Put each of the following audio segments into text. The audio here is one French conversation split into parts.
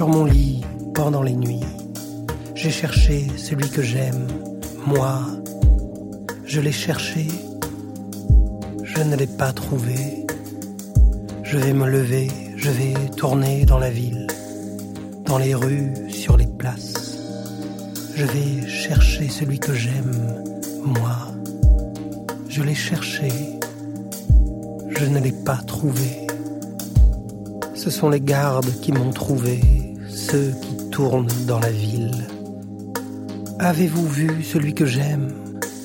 Sur mon lit, pendant les nuits, j'ai cherché celui que j'aime, moi. Je l'ai cherché, je ne l'ai pas trouvé. Je vais me lever, je vais tourner dans la ville, dans les rues, sur les places. Je vais chercher celui que j'aime, moi. Je l'ai cherché, je ne l'ai pas trouvé. Ce sont les gardes qui m'ont trouvé, ceux qui tournent dans la ville. Avez-vous vu celui que j'aime,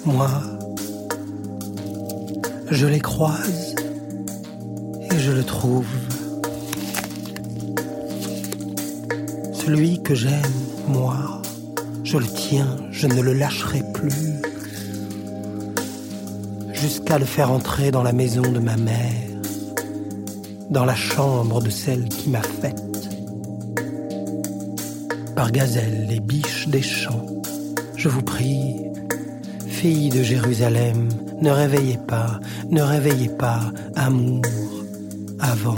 moi? Je les croise et je le trouve. Celui que j'aime, moi, je le tiens, je ne le lâcherai plus jusqu'à le faire entrer dans la maison de ma mère, dans la chambre de celle qui m'a faite. Par gazelle et biche des champs, je vous prie, fille de Jérusalem, ne réveillez pas, ne réveillez pas, amour, avant,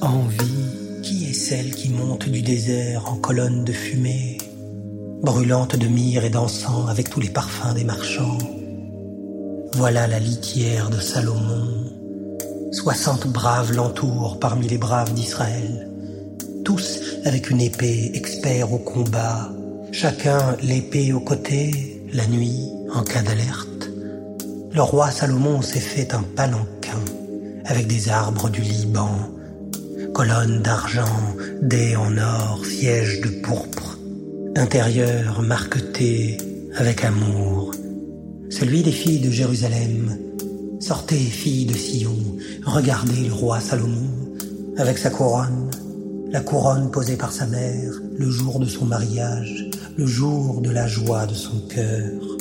envie. Qui est celle qui monte du désert en colonne de fumée, brûlante de myrrhe et dansant avec tous les parfums des marchands? Voilà la litière de Salomon. Soixante braves l'entourent parmi les braves d'Israël. Tous avec une épée, experts au combat. Chacun l'épée au côté, la nuit, en cas d'alerte. Le roi Salomon s'est fait un palanquin avec des arbres du Liban, colonnes d'argent, dés en or, sièges de pourpre, intérieur marqueté avec amour celui des filles de Jérusalem. Sortez, filles de Sion, regardez le roi Salomon, avec sa couronne, la couronne posée par sa mère, le jour de son mariage, le jour de la joie de son cœur.